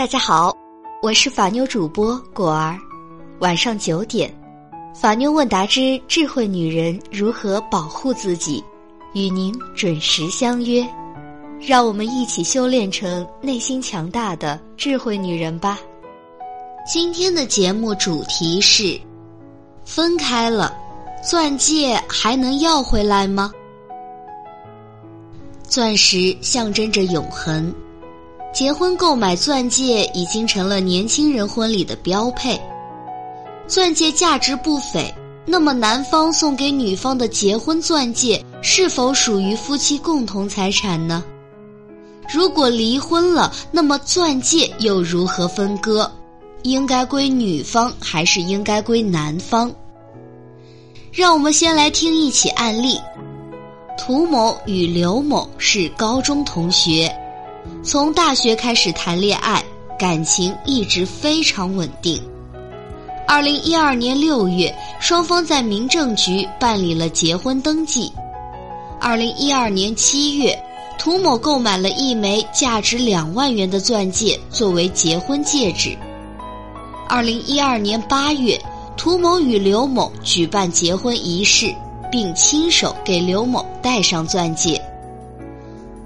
大家好，我是法妞主播果儿。晚上九点，法妞问答之智慧女人如何保护自己，与您准时相约。让我们一起修炼成内心强大的智慧女人吧。今天的节目主题是：分开了，钻戒还能要回来吗？钻石象征着永恒。结婚购买钻戒已经成了年轻人婚礼的标配，钻戒价值不菲。那么，男方送给女方的结婚钻戒是否属于夫妻共同财产呢？如果离婚了，那么钻戒又如何分割？应该归女方还是应该归男方？让我们先来听一起案例：涂某与刘某是高中同学。从大学开始谈恋爱，感情一直非常稳定。二零一二年六月，双方在民政局办理了结婚登记。二零一二年七月，涂某购买了一枚价值两万元的钻戒作为结婚戒指。二零一二年八月，涂某与刘某举办结婚仪式，并亲手给刘某戴上钻戒。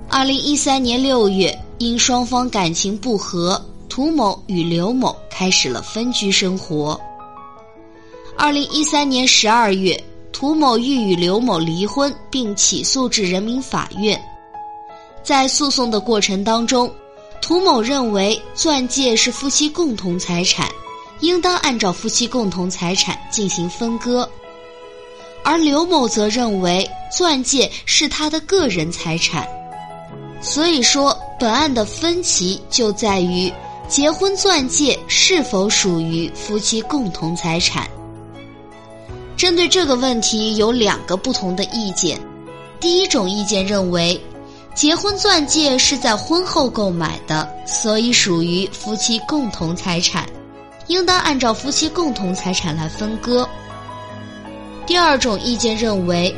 二零一三年六月。因双方感情不和，涂某与刘某开始了分居生活。二零一三年十二月，涂某欲与刘某离婚，并起诉至人民法院。在诉讼的过程当中，涂某认为钻戒是夫妻共同财产，应当按照夫妻共同财产进行分割，而刘某则认为钻戒是他的个人财产。所以说，本案的分歧就在于结婚钻戒是否属于夫妻共同财产。针对这个问题，有两个不同的意见。第一种意见认为，结婚钻戒是在婚后购买的，所以属于夫妻共同财产，应当按照夫妻共同财产来分割。第二种意见认为。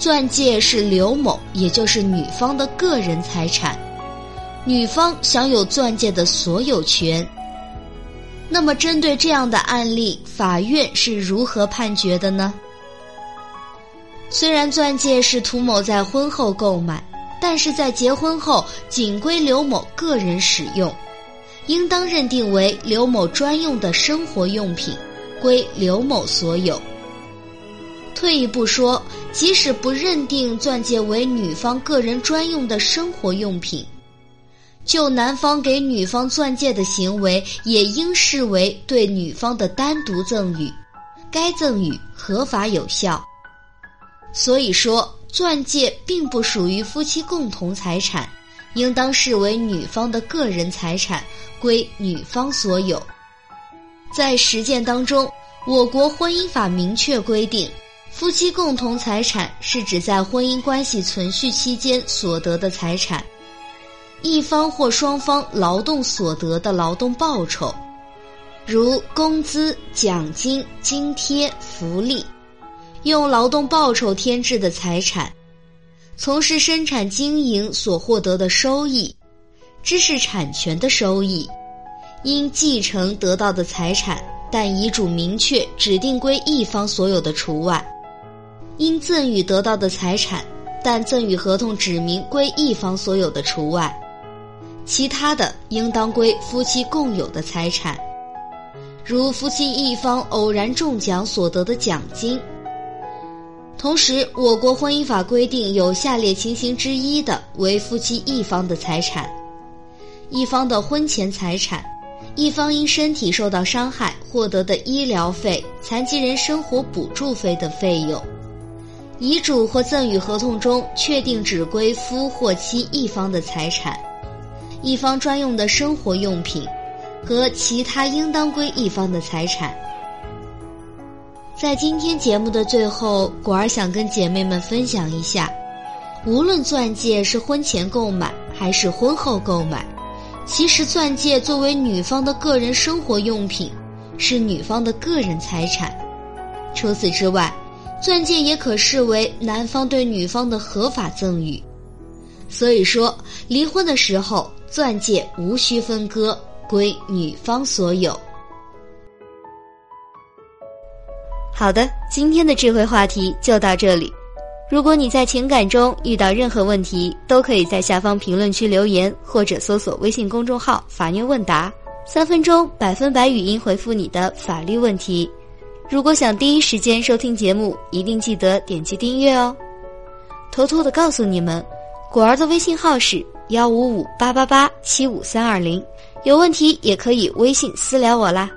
钻戒是刘某，也就是女方的个人财产，女方享有钻戒的所有权。那么，针对这样的案例，法院是如何判决的呢？虽然钻戒是涂某在婚后购买，但是在结婚后仅归刘某个人使用，应当认定为刘某专用的生活用品，归刘某所有。退一步说，即使不认定钻戒为女方个人专用的生活用品，就男方给女方钻戒的行为，也应视为对女方的单独赠与，该赠与合法有效。所以说，钻戒并不属于夫妻共同财产，应当视为女方的个人财产，归女方所有。在实践当中，我国婚姻法明确规定。夫妻共同财产是指在婚姻关系存续期间所得的财产，一方或双方劳动所得的劳动报酬，如工资、奖金、津贴、福利，用劳动报酬添置的财产，从事生产经营所获得的收益，知识产权的收益，因继承得到的财产，但遗嘱明确指定归一方所有的除外。因赠与得到的财产，但赠与合同指明归一方所有的除外，其他的应当归夫妻共有的财产，如夫妻一方偶然中奖所得的奖金。同时，我国婚姻法规定有下列情形之一的为夫妻一方的财产：一方的婚前财产，一方因身体受到伤害获得的医疗费、残疾人生活补助费等费用。遗嘱或赠与合同中确定只归夫或妻一方的财产，一方专用的生活用品，和其他应当归一方的财产。在今天节目的最后，果儿想跟姐妹们分享一下：无论钻戒是婚前购买还是婚后购买，其实钻戒作为女方的个人生活用品，是女方的个人财产。除此之外，钻戒也可视为男方对女方的合法赠与，所以说离婚的时候钻戒无需分割，归女方所有。好的，今天的智慧话题就到这里。如果你在情感中遇到任何问题，都可以在下方评论区留言，或者搜索微信公众号“法妞问答”，三分钟百分百语音回复你的法律问题。如果想第一时间收听节目，一定记得点击订阅哦。偷偷的告诉你们，果儿的微信号是幺五五八八八七五三二零，有问题也可以微信私聊我啦。